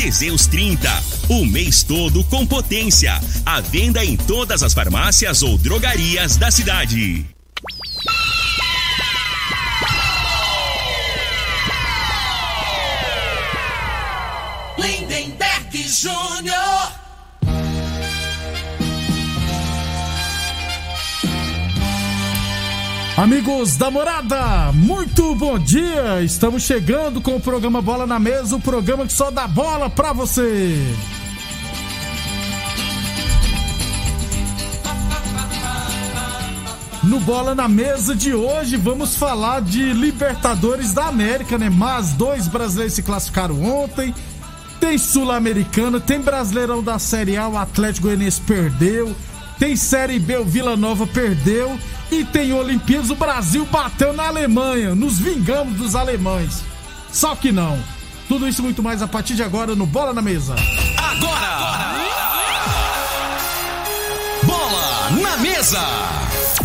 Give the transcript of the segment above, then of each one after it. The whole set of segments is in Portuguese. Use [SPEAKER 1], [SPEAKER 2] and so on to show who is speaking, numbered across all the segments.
[SPEAKER 1] Teseus 30. O mês todo com potência. A venda em todas as farmácias ou drogarias da cidade.
[SPEAKER 2] Lindenberg Júnior.
[SPEAKER 3] Amigos da morada, muito bom dia! Estamos chegando com o programa Bola na Mesa o programa que só dá bola pra você. No Bola na Mesa de hoje vamos falar de Libertadores da América, né? Mas dois brasileiros se classificaram ontem. Tem Sul-Americana, tem Brasileirão da Série A, o Atlético Goianiense perdeu. Tem Série B, o Vila Nova perdeu. E tem Olimpíadas, o Brasil bateu na Alemanha. Nos vingamos dos alemães. Só que não. Tudo isso muito mais a partir de agora no Bola na Mesa.
[SPEAKER 1] Agora! Bola na Mesa!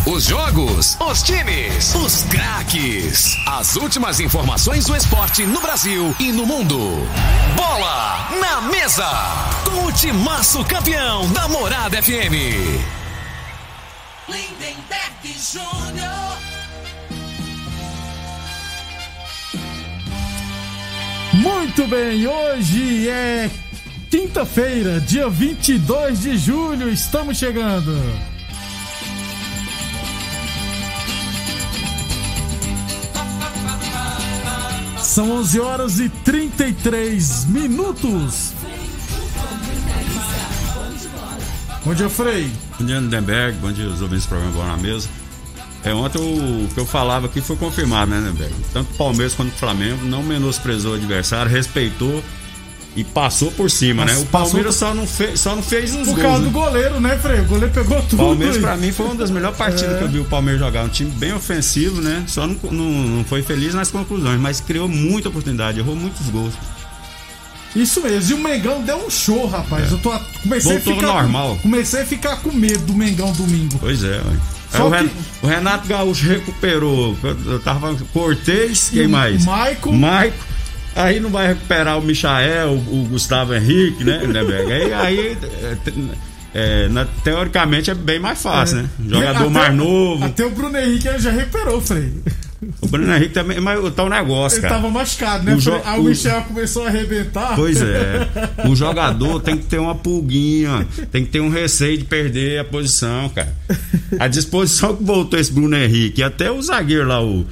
[SPEAKER 1] Os jogos, os times, os craques. As últimas informações do esporte no Brasil e no mundo. Bola na Mesa! Com o timaço campeão da Morada FM.
[SPEAKER 2] Lindenberg Júnior.
[SPEAKER 3] Muito bem, hoje é quinta-feira, dia 22 de julho, estamos chegando. São 11 horas e 33 minutos. Bom dia, Frei.
[SPEAKER 4] Bom dia, Lindenberg. Bom dia, os ouvintes do programa Bola na Mesa. É, ontem o que eu falava aqui foi confirmado, né, Lindenberg? Tanto o Palmeiras quanto o Flamengo não menosprezou o adversário, respeitou e passou por cima,
[SPEAKER 3] Mas
[SPEAKER 4] né? O Palmeiras só, não fez, só não fez os
[SPEAKER 3] Por
[SPEAKER 4] gols.
[SPEAKER 3] causa
[SPEAKER 4] né?
[SPEAKER 3] do goleiro, né, Frei? O goleiro pegou tudo.
[SPEAKER 4] O Palmeiras, pra mim, foi uma das melhores partidas
[SPEAKER 3] É.
[SPEAKER 4] que eu vi o Palmeiras jogar. Um time bem ofensivo, né? Só não, não, não foi feliz nas conclusões, mas criou muita oportunidade, errou muitos gols.
[SPEAKER 3] Isso mesmo. E o Mengão deu um show, rapaz. Eu tô comecei
[SPEAKER 4] Voltou
[SPEAKER 3] a ficar
[SPEAKER 4] normal.
[SPEAKER 3] Comecei a ficar com medo do Mengão domingo.
[SPEAKER 4] Pois é, ué. Aí
[SPEAKER 3] Só
[SPEAKER 4] o,
[SPEAKER 3] que-
[SPEAKER 4] Ren- o Renato Gaúcho recuperou. Eu, tava Cortez, quem mais?
[SPEAKER 3] Maicon.
[SPEAKER 4] Maico. Aí não vai recuperar o Michael, o, Gustavo Henrique, né, Lindenberg? Aí, aí é, é, na- teoricamente é bem mais fácil, né? Jogador
[SPEAKER 3] Até-
[SPEAKER 4] mais novo.
[SPEAKER 3] Até o Bruno Henrique já recuperou, Frei.
[SPEAKER 4] O Bruno Henrique também, mas tá um negócio,
[SPEAKER 3] Ele
[SPEAKER 4] cara.
[SPEAKER 3] tava machucado, né?
[SPEAKER 4] O jo-?
[SPEAKER 3] Aí o
[SPEAKER 4] o-
[SPEAKER 3] Michel começou a arrebentar.
[SPEAKER 4] Pois é. O jogador tem que ter uma pulguinha, tem que ter um receio de perder a posição, cara. A disposição que voltou esse Bruno Henrique, até o zagueiro lá, o.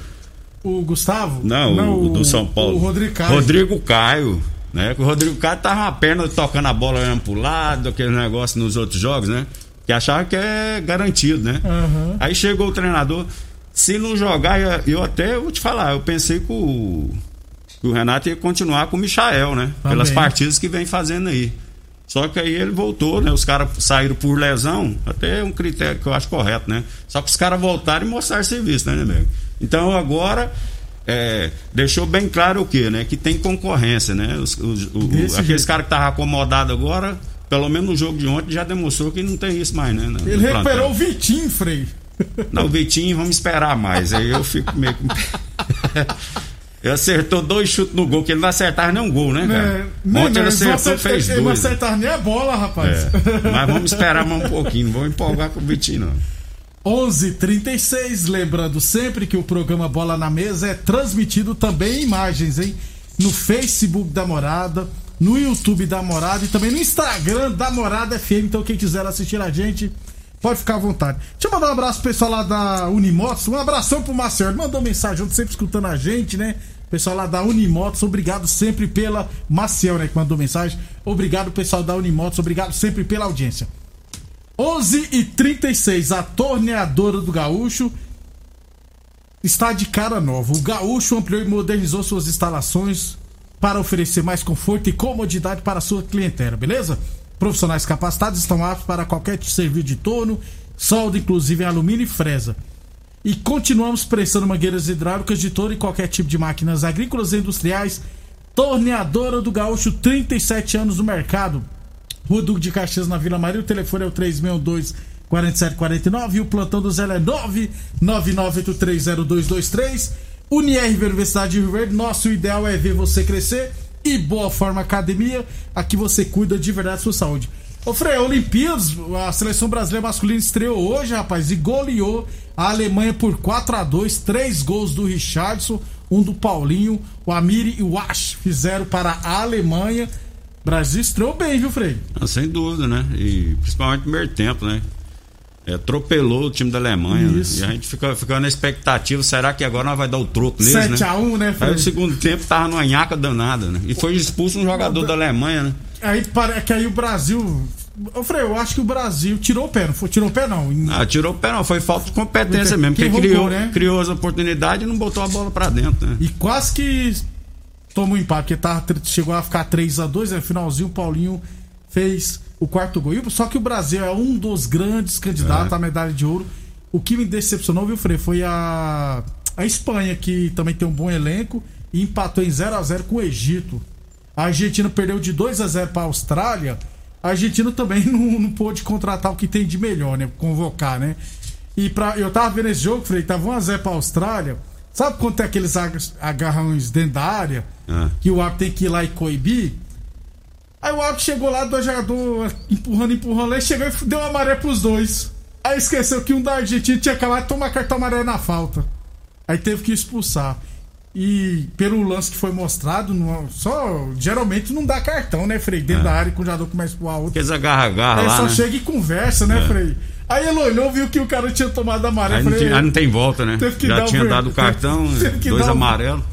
[SPEAKER 3] O Gustavo?
[SPEAKER 4] Não, o, do São Paulo.
[SPEAKER 3] O Rodrigo Caio.
[SPEAKER 4] Rodrigo Caio. Né? O Rodrigo Caio tava uma perna tocando a bola olhando pro lado, aquele negócio nos outros jogos, né? Que achava que é garantido, né?
[SPEAKER 3] Aham.
[SPEAKER 4] Aí chegou o treinador. Se não jogar, eu- até vou te falar, eu pensei que o, que o Renato ia continuar com o Michael, né?
[SPEAKER 3] Também.
[SPEAKER 4] Pelas partidas que vem fazendo aí. Só que aí ele voltou, né? Os caras saíram por lesão, até um critério que eu acho correto, né? Só que os caras voltaram e mostraram serviço, né, nego? Então agora é, deixou bem claro o quê, né? Que tem concorrência, né? Os, os- o- aqueles caras que estavam acomodados agora, pelo menos no jogo de ontem, já demonstrou que não tem isso mais, né? no-
[SPEAKER 3] Ele
[SPEAKER 4] no
[SPEAKER 3] recuperou o Vitinho, Frei.
[SPEAKER 4] Não, o Vitinho, vamos esperar mais. Aí eu fico meio. com- ele acertou dois chutes no gol, que ele não acertava nem um gol, né, cara?
[SPEAKER 3] É,
[SPEAKER 4] Ontem ele acertou, fez
[SPEAKER 3] Ele não
[SPEAKER 4] dois.
[SPEAKER 3] acertar nem a bola, rapaz.
[SPEAKER 4] É, Mas vamos esperar mais um pouquinho, não vamos empolgar com o Vitinho, não.
[SPEAKER 3] 11:36 lembrando sempre que o programa Bola na Mesa é transmitido também em imagens, hein? No Facebook da Morada, no YouTube da Morada e também no Instagram da Morada FM. Então quem quiser assistir a gente, pode ficar à vontade. Deixa eu mandar um abraço pro pessoal lá da Unimotos, um abração pro Marcelo, ele mandou mensagem ontem, sempre escutando a gente, né? Pessoal lá da Unimotos, obrigado sempre pela Maciel, né, que mandou mensagem. Obrigado pessoal da Unimotos, obrigado sempre pela audiência. 11 e 36 a torneadora do Gaúcho está de cara nova. O Gaúcho ampliou e modernizou suas instalações para oferecer mais conforto e comodidade para a sua clientela, beleza? Profissionais capacitados estão aptos para qualquer serviço de torno, solda, inclusive alumínio e fresa. E continuamos prestando mangueiras hidráulicas de torno e qualquer tipo de máquinas agrícolas e industriais. Torneadora do Gaúcho, 37 anos no mercado. Rua Duque de Caxias, na Vila Maria. O telefone é o 362 4749 e o plantão do Zé é 999830223. Unirv Universidade de Rio Verde, nosso ideal é ver você crescer. E Boa Forma Academia, aqui você cuida de verdade da sua saúde. Ô Frei, Olimpíadas, a seleção brasileira masculina estreou hoje, rapaz, e goleou a Alemanha por 4 a 2 Três gols do Richardson, um do Paulinho, o Amiri e o Ash fizeram para a Alemanha. Brasil estreou bem, viu, Frei?
[SPEAKER 4] Ah, sem dúvida, né? E principalmente no primeiro tempo, né? É, atropelou o time da Alemanha. Né? E a gente fica, fica na expectativa, será que agora nós vai dar o troco neles, 7
[SPEAKER 3] né? 7x1, né,
[SPEAKER 4] Frei? Aí o segundo tempo tava numa nhaca danada, né? E foi expulso um jogador da Alemanha, né?
[SPEAKER 3] Aí parece que aí o Brasil eu falei, eu acho que o Brasil tirou o pé, não foi? Tirou o pé, não.
[SPEAKER 4] Ah, tirou o pé, não. Foi falta de competência mesmo. Porque criou, né? criou as oportunidades e não botou a bola pra dentro, né?
[SPEAKER 3] E quase que tomou um empate, porque tava, chegou a ficar 3 a 2 né? No finalzinho, o Paulinho fez o quarto gol. Só que o Brasil é um dos grandes candidatos é. à medalha de ouro. O que me decepcionou, viu, Frei, foi a, a Espanha, que também tem um bom elenco, e empatou em 0 a 0 com o Egito. A Argentina perdeu de 2 a 0 para a Austrália a Argentina também não, não pôde contratar o que tem de melhor, né? Convocar, né? E pra, eu tava vendo esse jogo, falei, tava 1x0 pra Austrália. Sabe quando tem aqueles agarrões dentro da área? Ah. Que o árbitro tem que ir lá e coibir? Aí o árbitro chegou lá, dois jogadores empurrando, empurrando, aí chegou e deu uma maré pros dois. Aí esqueceu que um da Argentina tinha acabado de tomar cartão amarelo na falta. Aí teve que expulsar. E pelo lance que foi mostrado, não, só geralmente não dá cartão, né, Frei? Dentro é. da área que o jogador começa a pular outro.
[SPEAKER 4] Aqueles agarra-agarra
[SPEAKER 3] Aí
[SPEAKER 4] lá,
[SPEAKER 3] só
[SPEAKER 4] né?
[SPEAKER 3] chega e conversa, né, é. Frei? Aí ele olhou, viu que o cara tinha tomado amarelo.
[SPEAKER 4] Aí,
[SPEAKER 3] não,
[SPEAKER 4] tem, aí não tem volta, né? Já tinha dado o cartão, dois amarelos.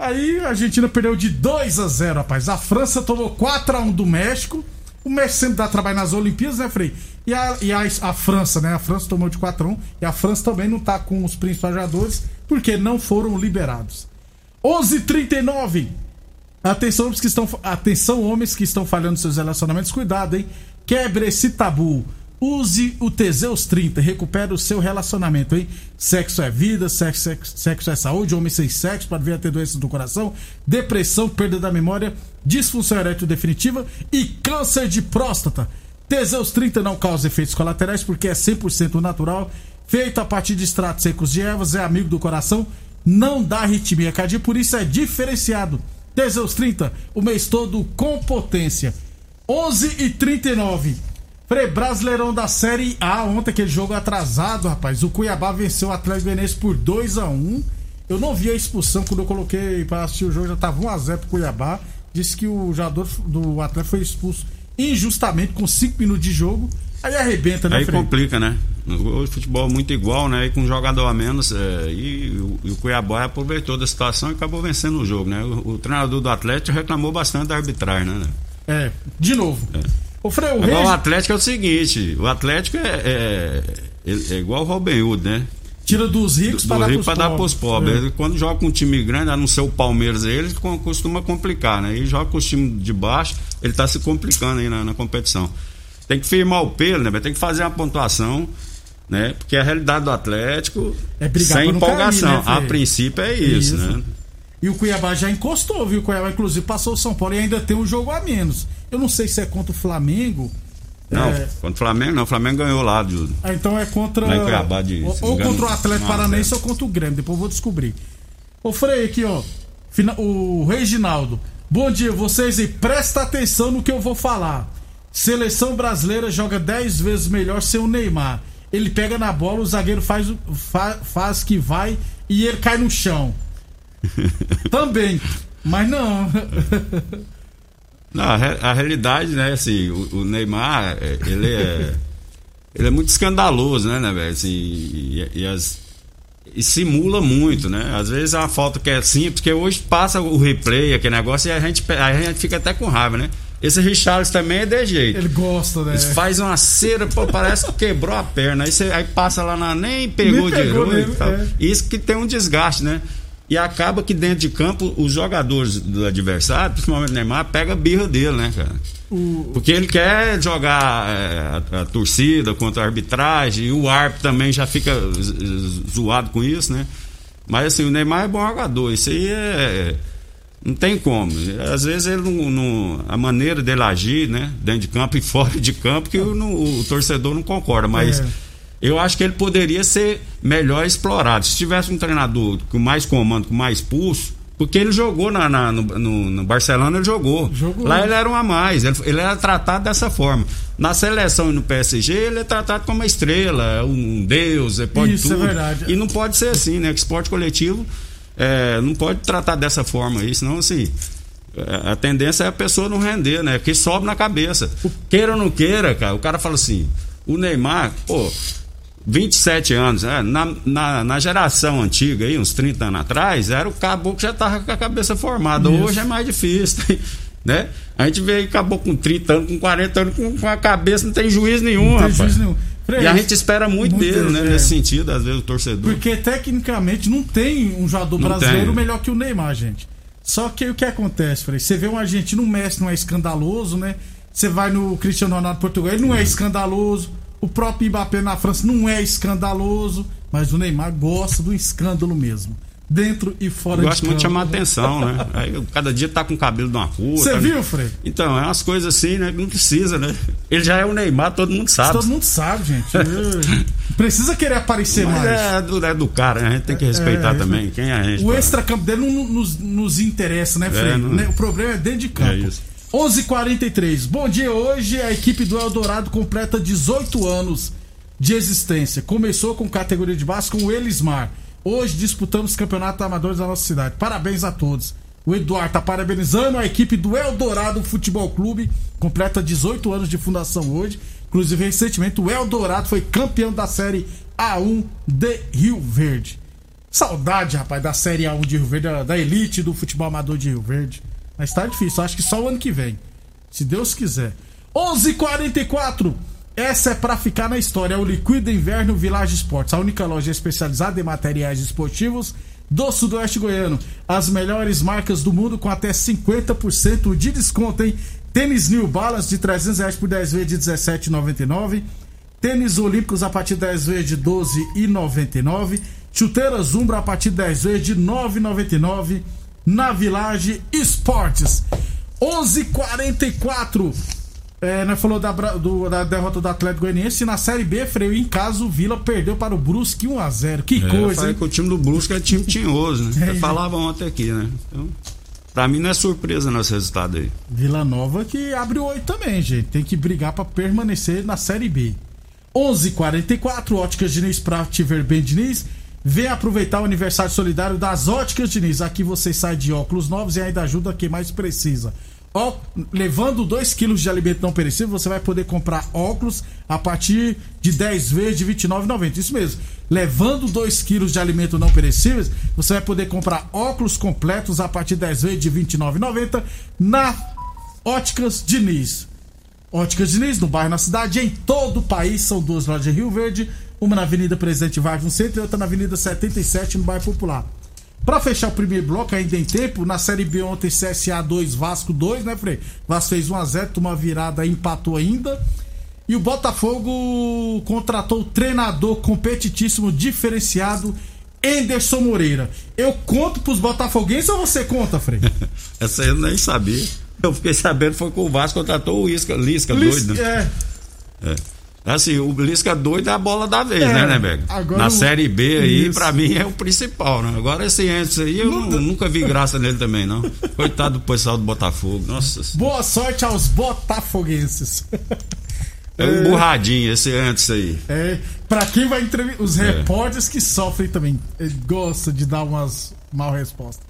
[SPEAKER 3] Aí a Argentina perdeu de 2 a 0 rapaz. A França tomou 4 a 1 do México. O México sempre dá trabalho nas Olimpíadas, né, Frei? E a, e a, a França, né? A França tomou de 4 a 1 E a França também não tá com os principais jogadores porque não foram liberados. 11:39. Atenção homens que estão atenção homens que estão falhando seus relacionamentos, cuidado, hein? Quebre esse tabu. Use o Teseus 30, recupere o seu relacionamento, hein? Sexo é vida, sexo, sexo, sexo é saúde, homem sem sexo pode vir a ter doenças do coração, depressão, perda da memória, disfunção erétil definitiva e câncer de próstata. Teseus 30 não causa efeitos colaterais porque é 100% natural, feito a partir de extratos secos de ervas, é amigo do coração não dá arritmia cardíaca, por isso é diferenciado. Teseus 30, o mês todo com potência. 11 e 39. Frei, Brasileirão da Série A, ontem aquele jogo atrasado, rapaz. O Cuiabá venceu o Atlético Goianiense por 2 a 1 Eu não vi a expulsão quando eu coloquei para assistir o jogo, já tava 1x0 pro Cuiabá. Disse que o jogador do Atlético foi expulso injustamente com 5 minutos de jogo. Aí arrebenta, né,
[SPEAKER 4] Aí complica, né? O futebol é muito igual, né? E com um jogador a menos. É, e, o, e, o Cuiabá aproveitou da situação e acabou vencendo o jogo, né? O, o treinador do Atlético reclamou bastante da arbitragem, né?
[SPEAKER 3] É, de novo. É.
[SPEAKER 4] O, o, Regi... o Atlético é o seguinte: o Atlético é, é, é igual o Robin Hood, né?
[SPEAKER 3] Tira dos ricos para
[SPEAKER 4] do rico dar para os pobres. É. Quando joga com um time grande, a não ser o Palmeiras, ele costuma complicar, né? E joga com os times de baixo, ele está se complicando aí na, na competição tem que firmar o pelo, né? Tem que fazer uma pontuação, né? Porque a realidade do Atlético
[SPEAKER 3] é
[SPEAKER 4] sem empolgação. Cair, né, a princípio é isso, isso, né?
[SPEAKER 3] E o Cuiabá já encostou, viu? O Cuiabá, inclusive, passou o São Paulo e ainda tem um jogo a menos. Eu não sei se é contra o Flamengo.
[SPEAKER 4] Não, é... contra o Flamengo não. O Flamengo ganhou lá. De...
[SPEAKER 3] Ah, então é contra.
[SPEAKER 4] Lá em Cuiabá de,
[SPEAKER 3] ou, ou contra o Atlético Paranaense ou contra o Grêmio. Depois eu vou descobrir. Ô, Frei, aqui, ó. O Reginaldo. Bom dia, vocês e presta atenção no que eu vou falar. Seleção brasileira joga 10 vezes melhor sem o Neymar. Ele pega na bola, o zagueiro faz, faz, faz que vai e ele cai no chão. Também. Mas não.
[SPEAKER 4] não, a, a, realidade, né, assim, o, o, Neymar, é, ele é. Ele é muito escandaloso, né, né, velho? Assim, e, e, as, e simula muito, né? Às vezes é uma falta que é simples, porque hoje passa o replay, aquele negócio, e a gente, a gente fica até com raiva, né? Esse Richarlison também é de jeito.
[SPEAKER 3] Ele gosta, né? Ele
[SPEAKER 4] faz uma cera, pô, parece que quebrou a perna. Aí, você, aí passa lá na. Nem pegou, pegou direito. É. Isso que tem um desgaste, né? E acaba que dentro de campo, os jogadores do adversário, principalmente o Neymar, pega a birra dele, né, cara? Porque ele quer jogar é, a, a torcida contra a arbitragem, e o árbitro também já fica zoado com isso, né? Mas assim, o Neymar é bom jogador, isso aí é. Não tem como. Às vezes ele não, não- A maneira dele agir, né? Dentro de campo e fora de campo, que o, o torcedor não concorda. Mas
[SPEAKER 3] É.
[SPEAKER 4] eu acho que ele poderia ser melhor explorado. Se tivesse um treinador com mais comando, com mais pulso. Porque ele jogou na, na- no, no- Barcelona, ele jogou.
[SPEAKER 3] Jogou.
[SPEAKER 4] Lá ele era um a mais, ele, ele era tratado dessa forma. Na seleção e no PSG, ele é tratado como uma estrela, um deus, ele pode
[SPEAKER 3] Isso, é
[SPEAKER 4] tudo.
[SPEAKER 3] verdade.
[SPEAKER 4] E não pode ser assim, né? Que esporte coletivo é, não pode tratar dessa forma aí, senão assim. é, A tendência é a pessoa não render, né? Porque sobe na cabeça. Queira ou não queira, cara, o cara fala assim: o Neymar, pô, 27 anos, né? na, na, na geração antiga, aí, uns 30 anos atrás, era o caboclo que já tava com a cabeça formada.
[SPEAKER 3] Isso.
[SPEAKER 4] Hoje é mais difícil, né? A gente vê aí caboclo com 30 anos, com 40 anos, com, com a cabeça, não tem juiz nenhum,
[SPEAKER 3] Não tem
[SPEAKER 4] rapaz.
[SPEAKER 3] juiz nenhum. Frei,
[SPEAKER 4] E a gente espera muito,
[SPEAKER 3] muito
[SPEAKER 4] dele, né?
[SPEAKER 3] é.
[SPEAKER 4] Nesse sentido, às vezes, o torcedor.
[SPEAKER 3] Porque tecnicamente não tem um jogador
[SPEAKER 4] Não
[SPEAKER 3] brasileiro
[SPEAKER 4] tem.
[SPEAKER 3] melhor que o Neymar, gente. Só que o que acontece, Frei? Você vê um argentino, o Messi não é escandaloso, né? Você vai no Cristiano Ronaldo Portugal, ele não é escandaloso. O próprio Mbappé na França não é escandaloso. Mas o Neymar gosta do escândalo mesmo. Dentro e fora
[SPEAKER 4] Gosta
[SPEAKER 3] de
[SPEAKER 4] muito de chamar atenção, né? Aí, cada dia tá com o cabelo de uma cor.
[SPEAKER 3] Você
[SPEAKER 4] tá-
[SPEAKER 3] viu, Frei?
[SPEAKER 4] Então, é umas coisas assim, né? Não precisa, né? Ele já é o Neymar, todo mundo sabe.
[SPEAKER 3] Todo mundo sabe, gente. Eu- Precisa querer aparecer
[SPEAKER 4] Mas
[SPEAKER 3] mais.
[SPEAKER 4] é do, é do cara, né? A gente tem que respeitar
[SPEAKER 3] É,
[SPEAKER 4] também. Quem é a gente?
[SPEAKER 3] O
[SPEAKER 4] pra-
[SPEAKER 3] extra-campo dele não nos, nos interessa, né, Frei?
[SPEAKER 4] não-
[SPEAKER 3] Né? O problema é dentro de campo.
[SPEAKER 4] É isso.
[SPEAKER 3] 11:43. Bom dia, hoje a equipe do Eldorado completa 18 anos de existência. Começou com categoria de base com o Elismar. Hoje disputamos campeonato amadores da nossa cidade. Parabéns a todos. O Eduardo tá parabenizando a equipe do Eldorado Futebol Clube. Completa 18 anos de fundação hoje. Inclusive, recentemente, o Eldorado foi campeão da série A1 de Rio Verde. Saudade, rapaz, da Série A1 de Rio Verde, da elite do futebol amador de Rio Verde. Mas tá difícil, acho que só o ano que vem. Se Deus quiser. 11:44. Essa é pra ficar na história. É o Liquida Inverno Village Esportes, a única loja especializada em materiais esportivos do Sudoeste Goiano. As melhores marcas do mundo com até 50% de desconto, hein? Tênis New Balance de 300 reais por 10 vezes de 17,99. Tênis Olímpicos a partir de 10 vezes de 12,99. Chuteiras Umbra a partir de 10 vezes de 9,99 na Village Esportes. 11:44. É, nós falou da, do- da derrota do Atlético Goianiense na Série B, freio em casa, o Vila perdeu para o Brusque 1 a 0. Que
[SPEAKER 4] É,
[SPEAKER 3] coisa,
[SPEAKER 4] falei
[SPEAKER 3] hein?
[SPEAKER 4] que o time do Brusque é time tinhoso, né?
[SPEAKER 3] É,
[SPEAKER 4] Você falava ontem aqui, né? Então, pra mim não é surpresa nosso resultado aí.
[SPEAKER 3] Vila Nova que abre o 8 também, gente. Tem que brigar para permanecer na Série B. 11:44 Óticas Diniz pra te ver bem, Diniz. Vem aproveitar o aniversário solidário das Óticas Diniz. Aqui você sai de óculos novos e ainda ajuda quem mais precisa. Ó, levando 2 quilos de alimento não perecível, você vai poder comprar óculos a partir de 10 vezes de R$ 29,90. Isso mesmo. Levando 2 quilos de alimento não perecíveis, você vai poder comprar óculos completos a partir de 10 vezes de R$ 29,90 na Óticas Diniz. Óticas Diniz, no bairro, na cidade, em todo o país. São duas lojas em Rio Verde, uma na Avenida Presidente Vargas no centro e outra na Avenida 77 no bairro Popular. Pra fechar o primeiro bloco, ainda em tempo, na Série B ontem CSA 2, Vasco 2, né, Frei? Vasco fez 1x0, tomou uma virada empatou ainda. E o Botafogo contratou o treinador competitíssimo, diferenciado, Enderson Moreira. Eu conto pros botafoguenses ou você conta, Frei?
[SPEAKER 4] Essa eu nem sabia. Eu fiquei sabendo foi que o Vasco contratou o Isca, Lisca
[SPEAKER 3] Lis-
[SPEAKER 4] doido, né?
[SPEAKER 3] É,
[SPEAKER 4] Assim, o Lisca doido é a bola da vez,
[SPEAKER 3] É,
[SPEAKER 4] né, né, Beg?
[SPEAKER 3] agora
[SPEAKER 4] Na
[SPEAKER 3] o-
[SPEAKER 4] Série B aí,
[SPEAKER 3] Isso.
[SPEAKER 4] pra mim, é o principal, né? Agora esse Enzo aí, eu nu- nunca vi graça nele também, não. Coitado do pessoal do Botafogo. Nossa,
[SPEAKER 3] Boa sorte aos botafoguenses.
[SPEAKER 4] é um burradinho esse antes aí.
[SPEAKER 3] É, pra quem vai entrevistar. Os
[SPEAKER 4] É.
[SPEAKER 3] repórteres que sofrem também. Ele gosta de dar umas mal respostas.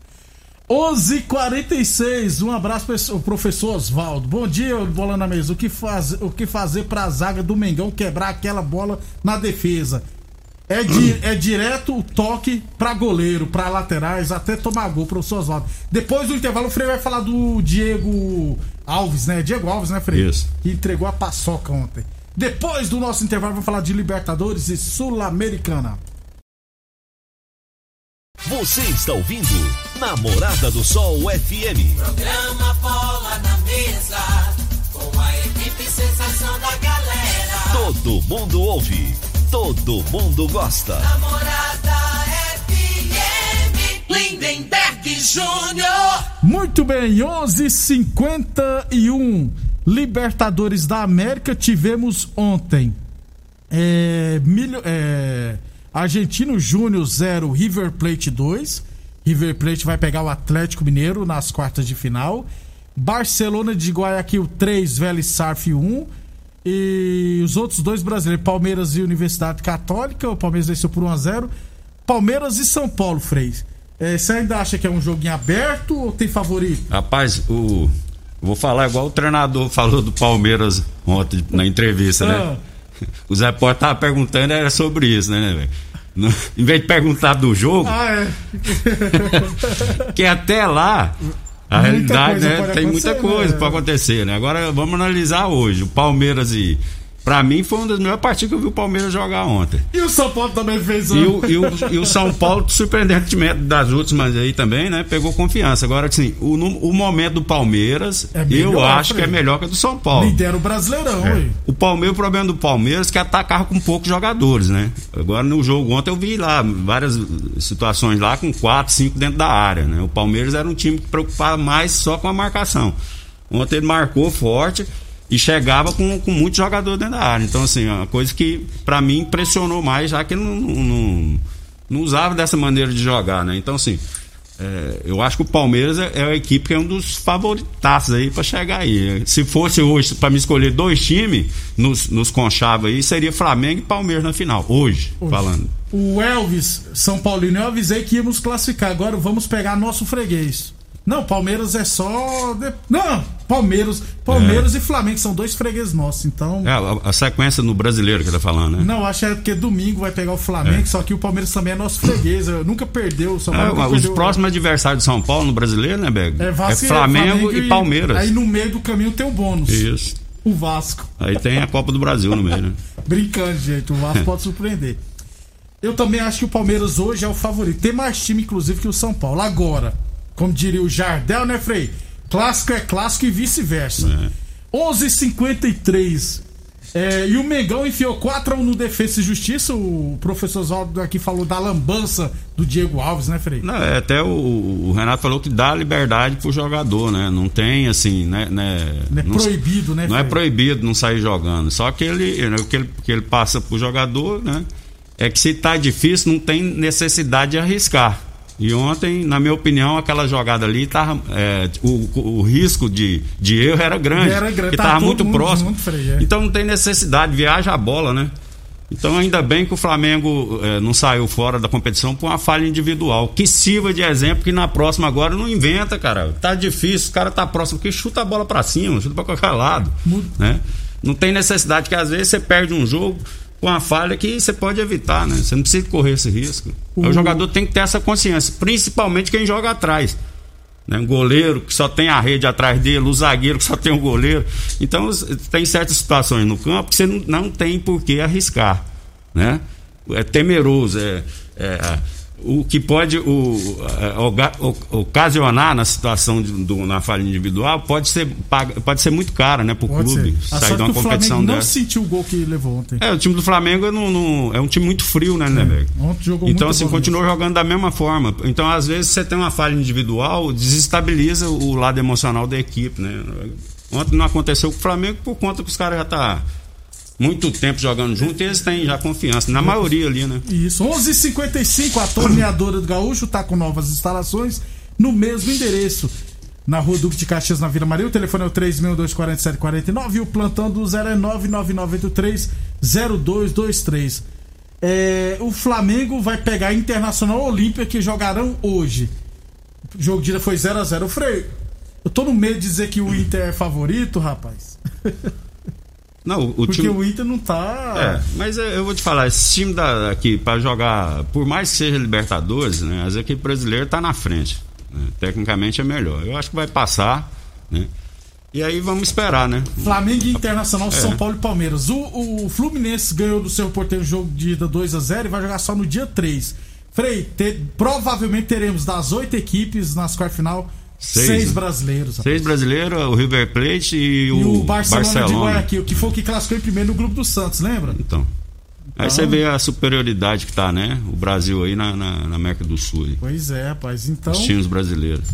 [SPEAKER 3] 11:46 Um abraço para o professor Oswaldo. Bom dia, bola na mesa. O que, faz, o que fazer pra zaga do Mengão quebrar aquela bola na defesa? É, di- é direto o toque pra goleiro, pra laterais, até tomar gol, professor Oswaldo. Depois do intervalo, o Frei vai falar do Diego Alves, né? Diego Alves, né, Frei?
[SPEAKER 4] Isso.
[SPEAKER 3] Que entregou a paçoca ontem. Depois do nosso intervalo, vamos falar de Libertadores e Sul-Americana.
[SPEAKER 1] Você está ouvindo Namorada do Sol FM.
[SPEAKER 2] Programa Bola na Mesa, com a equipe sensação da galera.
[SPEAKER 1] Todo mundo ouve, todo mundo gosta.
[SPEAKER 2] Namorada FM, Lindenberg Júnior.
[SPEAKER 3] Muito bem, 11:51 Libertadores da América tivemos ontem. É, milho, é, Argentino Júnior 0, River Plate 2. River Plate vai pegar o Atlético Mineiro nas quartas de final. Barcelona de Guayaquil 3, Vélez Sarf 1. E os outros dois brasileiros, Palmeiras e Universidade Católica. O Palmeiras venceu por 1 a 0 Palmeiras e São Paulo, Frei. É, você ainda acha que é um joguinho aberto ou tem favorito?
[SPEAKER 4] Rapaz, o. Vou falar igual o treinador falou do Palmeiras ontem na entrevista, né? O Zé Porta tava perguntando, era sobre isso, né, velho? No- Em vez de perguntar do jogo,
[SPEAKER 3] Ah, é.
[SPEAKER 4] que até lá, a
[SPEAKER 3] Muita
[SPEAKER 4] realidade, né? Tem muita
[SPEAKER 3] acontecer,
[SPEAKER 4] coisa
[SPEAKER 3] né?
[SPEAKER 4] pra acontecer, né? Agora vamos analisar hoje. O Palmeiras e. Pra mim foi uma das melhores partidas que eu vi o Palmeiras jogar ontem.
[SPEAKER 3] E o São Paulo também fez
[SPEAKER 4] E o, e, o, e o São Paulo, surpreendentemente das últimas aí também, né? Pegou confiança. Agora, assim, o, o momento do Palmeiras,
[SPEAKER 3] É
[SPEAKER 4] eu acho que é melhor que o do São Paulo.
[SPEAKER 3] Lidera o Brasileirão,
[SPEAKER 4] É.
[SPEAKER 3] ué.
[SPEAKER 4] O Palmeiras, o problema do Palmeiras é que atacava com poucos jogadores, né? Agora no jogo ontem eu vi lá várias situações lá com quatro, cinco dentro da área, né? O Palmeiras era um time que preocupava mais só com a marcação. Ontem ele marcou forte e chegava com, com muitos jogadores dentro da área. Então, assim, é uma coisa que pra mim impressionou mais, já que ele não, não, não- usava dessa maneira de jogar, né? Então, assim, é, eu acho que o Palmeiras é, é a equipe que é um dos favoritaços aí pra chegar aí. Se fosse hoje pra me escolher dois times nos, nos conchavos aí, seria Flamengo e Palmeiras na final. Hoje, falando.
[SPEAKER 3] O Elvis, São Paulino, eu avisei que íamos classificar. Agora vamos pegar nosso freguês. Não, Palmeiras é só. de- Não, Palmeiras, Palmeiras e Flamengo são dois fregueses nossos. Então.
[SPEAKER 4] É, a, sequência no brasileiro que tá falando, né?
[SPEAKER 3] Não, acho que é porque domingo vai pegar o Flamengo,
[SPEAKER 4] É.
[SPEAKER 3] só que o Palmeiras também é nosso freguês. Nunca perdeu. O São
[SPEAKER 4] É,
[SPEAKER 3] Paulo nunca
[SPEAKER 4] os
[SPEAKER 3] perdeu.
[SPEAKER 4] próximos adversários de São Paulo no brasileiro, né, Bego?
[SPEAKER 3] É, Vasco, e-
[SPEAKER 4] Flamengo, e Palmeiras.
[SPEAKER 3] Aí no meio do caminho tem o bônus.
[SPEAKER 4] Isso.
[SPEAKER 3] O Vasco.
[SPEAKER 4] Aí tem a Copa do Brasil no meio, né?
[SPEAKER 3] Brincando, gente. O Vasco pode surpreender. Eu também acho que o Palmeiras hoje é o favorito. Tem mais time, inclusive, que o São Paulo. Agora, como diria o Jardel, né, Frei? Clássico é clássico e vice-versa.
[SPEAKER 4] É.
[SPEAKER 3] 11:53 é, e o Mengão enfiou 4x1 no Defesa e Justiça. O professor Oswaldo aqui falou da lambança do Diego Alves, né, Frei?
[SPEAKER 4] Não, é, até o, o Renato falou que dá liberdade pro jogador, né? Não tem assim, né? né
[SPEAKER 3] Não é
[SPEAKER 4] não-
[SPEAKER 3] proibido, né,
[SPEAKER 4] Não é
[SPEAKER 3] Frei?
[SPEAKER 4] proibido não sair jogando. Só que ele, o que ele, que ele passa pro jogador, né? É que se tá difícil, não tem necessidade de arriscar. E ontem, na minha opinião, aquela jogada ali tava, é, o, o risco de, de erro era grande.
[SPEAKER 3] Era grande,
[SPEAKER 4] porque
[SPEAKER 3] tava
[SPEAKER 4] tava
[SPEAKER 3] todo
[SPEAKER 4] muito próximo.
[SPEAKER 3] junto, Frei, é.
[SPEAKER 4] Então não tem necessidade, viaja a bola, né? Então ainda bem que o Flamengo eh, não saiu fora da competição por uma falha individual. Que sirva de exemplo que na próxima agora não inventa, cara. Tá difícil, o cara tá próximo, que chuta a bola pra cima, chuta pra qualquer lado. Né? Não tem necessidade que às vezes você perde um jogo com uma falha que você pode evitar, né? Você não precisa correr esse risco.
[SPEAKER 3] O-
[SPEAKER 4] O jogador tem que ter essa consciência, principalmente quem joga atrás. Né? Um goleiro que só tem a rede atrás dele, o zagueiro que só tem o goleiro. Então, tem certas situações no campo que você não, não tem por que arriscar. Né? É temeroso. É, é, o que pode o, é, oga- o- ocasionar na situação de- do- na falha individual pode ser, pode ser muito cara né, para o
[SPEAKER 3] Pode
[SPEAKER 4] clube
[SPEAKER 3] ser.
[SPEAKER 4] Sair
[SPEAKER 3] sorte
[SPEAKER 4] de uma
[SPEAKER 3] o
[SPEAKER 4] competição
[SPEAKER 3] Flamengo não sentiu o gol que levou ontem.
[SPEAKER 4] É, o time do Flamengo não, não- é um time muito frio, né, Neberg?
[SPEAKER 3] Ontem jogou
[SPEAKER 4] Então, assim,
[SPEAKER 3] bola
[SPEAKER 4] continua jogando da mesma forma. Então, às vezes, você tem uma falha individual, desestabiliza o lado emocional da equipe, né? Ontem não aconteceu com o Flamengo por conta que os caras já tá muito tempo jogando junto eles têm já confiança, na maioria ali, né?
[SPEAKER 3] Isso, 11:55 a torneadora do Gaúcho está com novas instalações no mesmo endereço. Na rua Duque de Caxias, na Vila Maria, o telefone é o 3624749 e o plantão do 0 é 999830223. É, o Flamengo vai pegar a Internacional Olímpia que jogarão hoje. O jogo de ida foi 0 a 0 Frei, eu tô no medo de dizer que o Inter é favorito, rapaz.
[SPEAKER 4] Não, o,
[SPEAKER 3] Porque
[SPEAKER 4] time.
[SPEAKER 3] o Inter não tá.
[SPEAKER 4] É, mas eu vou te falar, esse time da, aqui, para jogar, por mais que seja Libertadores, né, as equipes brasileiras tá na frente. né? Tecnicamente é melhor. Eu acho que vai passar, né? E aí vamos esperar, né?
[SPEAKER 3] Flamengo Internacional,
[SPEAKER 4] É.
[SPEAKER 3] São Paulo e Palmeiras. O, o Fluminense ganhou do seu porteiro jogo de ida 2 a 0 e vai jogar só no dia 3. Frei, te- provavelmente teremos das oito equipes nas quartas final seis,
[SPEAKER 4] Seis,
[SPEAKER 3] brasileiros. rapaz.
[SPEAKER 4] Seis brasileiros, o River Plate e,
[SPEAKER 3] E
[SPEAKER 4] o,
[SPEAKER 3] o Barcelona, de Guayaquil, que foi o que classificou em primeiro no grupo do Santos, lembra?
[SPEAKER 4] Então. Aí você vê a superioridade que tá, né? O Brasil aí na, na, na América do Sul. aí.
[SPEAKER 3] Pois é, rapaz. Então,
[SPEAKER 4] Os times brasileiros.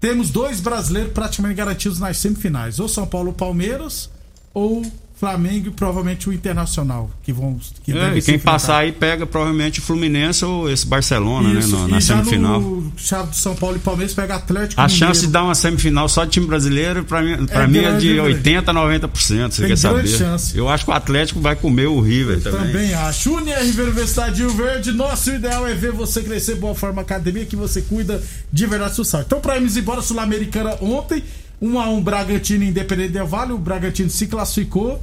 [SPEAKER 3] temos dois brasileiros praticamente garantidos nas semifinais. Ou São Paulo Palmeiras, ou Flamengo e provavelmente o Internacional, que vão que
[SPEAKER 4] É, e quem
[SPEAKER 3] enfrentar.
[SPEAKER 4] passar aí pega provavelmente o Fluminense ou esse Barcelona,
[SPEAKER 3] Isso,
[SPEAKER 4] né? no- na semifinal.
[SPEAKER 3] no chave de São Paulo e Palmeiras pega Atlético
[SPEAKER 4] A
[SPEAKER 3] Mineiro.
[SPEAKER 4] chance de dar uma semifinal só de time brasileiro, pra mim,
[SPEAKER 3] É
[SPEAKER 4] mim é de
[SPEAKER 3] né,
[SPEAKER 4] 80% a 90%. Você
[SPEAKER 3] Tem
[SPEAKER 4] quer saber?
[SPEAKER 3] chance.
[SPEAKER 4] Eu acho que o Atlético vai comer o River também.
[SPEAKER 3] Também acho. UniRV Universidade Rio Verde, nosso ideal é ver você crescer. Boa Forma Academia, que você cuida de verdade social. Então, pra irmos embora, Sul-Americana ontem, 1 a 1 Bragantino Independente Del Vale. O Bragantino se classificou.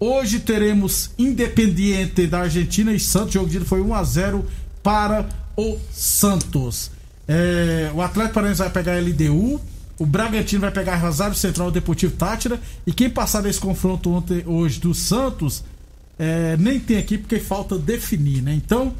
[SPEAKER 3] Hoje teremos Independiente da Argentina e Santos. O jogo de foi 1 a 0 para o Santos. É, o Atlético Paranaense vai pegar a LDU. O Bragantino vai pegar Rosário Central e Deportivo Tátira. E quem passar desse confronto ontem, hoje do Santos, é, nem tem aqui porque falta definir, né? Então,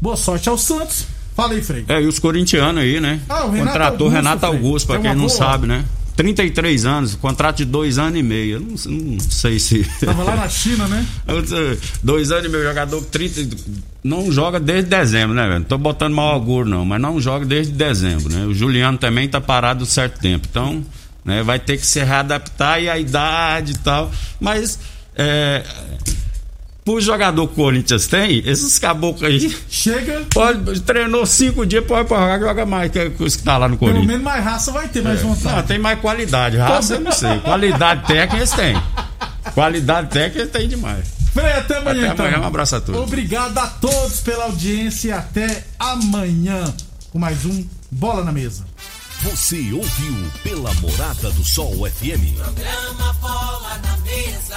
[SPEAKER 3] boa sorte ao Santos. Fala aí, Frei.
[SPEAKER 4] É, e os corintianos aí, né?
[SPEAKER 3] Ah, o Renato
[SPEAKER 4] Contratou
[SPEAKER 3] Augusto,
[SPEAKER 4] Renato. Augusto, pra
[SPEAKER 3] É
[SPEAKER 4] quem não
[SPEAKER 3] boa.
[SPEAKER 4] sabe, né? 33 anos, contrato de dois anos e meio. Eu não, não sei se.
[SPEAKER 3] Tava lá na China, né?
[SPEAKER 4] Disse, Dois anos e meio jogador, 30, não joga desde dezembro, né, velho? Não tô botando mau auguro, não, mas não joga desde dezembro, né? O Juliano também tá parado um certo tempo. Então, né, vai ter que se readaptar e a idade e tal. Mas, é. Pro jogador Corinthians tem, esses caboclos aí.
[SPEAKER 3] Chega,
[SPEAKER 4] Pode, treinou cinco dias, pode pra jogar, joga mais que os que tá lá no
[SPEAKER 3] pelo
[SPEAKER 4] Corinthians.
[SPEAKER 3] menos mais raça vai ter, mais
[SPEAKER 4] Não,
[SPEAKER 3] vontade.
[SPEAKER 4] tem mais qualidade. Raça eu não sei. Qualidade técnica eles têm. Qualidade técnica eles têm demais.
[SPEAKER 3] Frei, até amanhã,
[SPEAKER 4] Até amanhã,
[SPEAKER 3] então.
[SPEAKER 4] um abraço a todos.
[SPEAKER 3] Obrigado a todos pela audiência e até amanhã com mais um Bola na Mesa.
[SPEAKER 1] Você ouviu pela Morada do Sol FM.
[SPEAKER 2] Programa Bola na Mesa,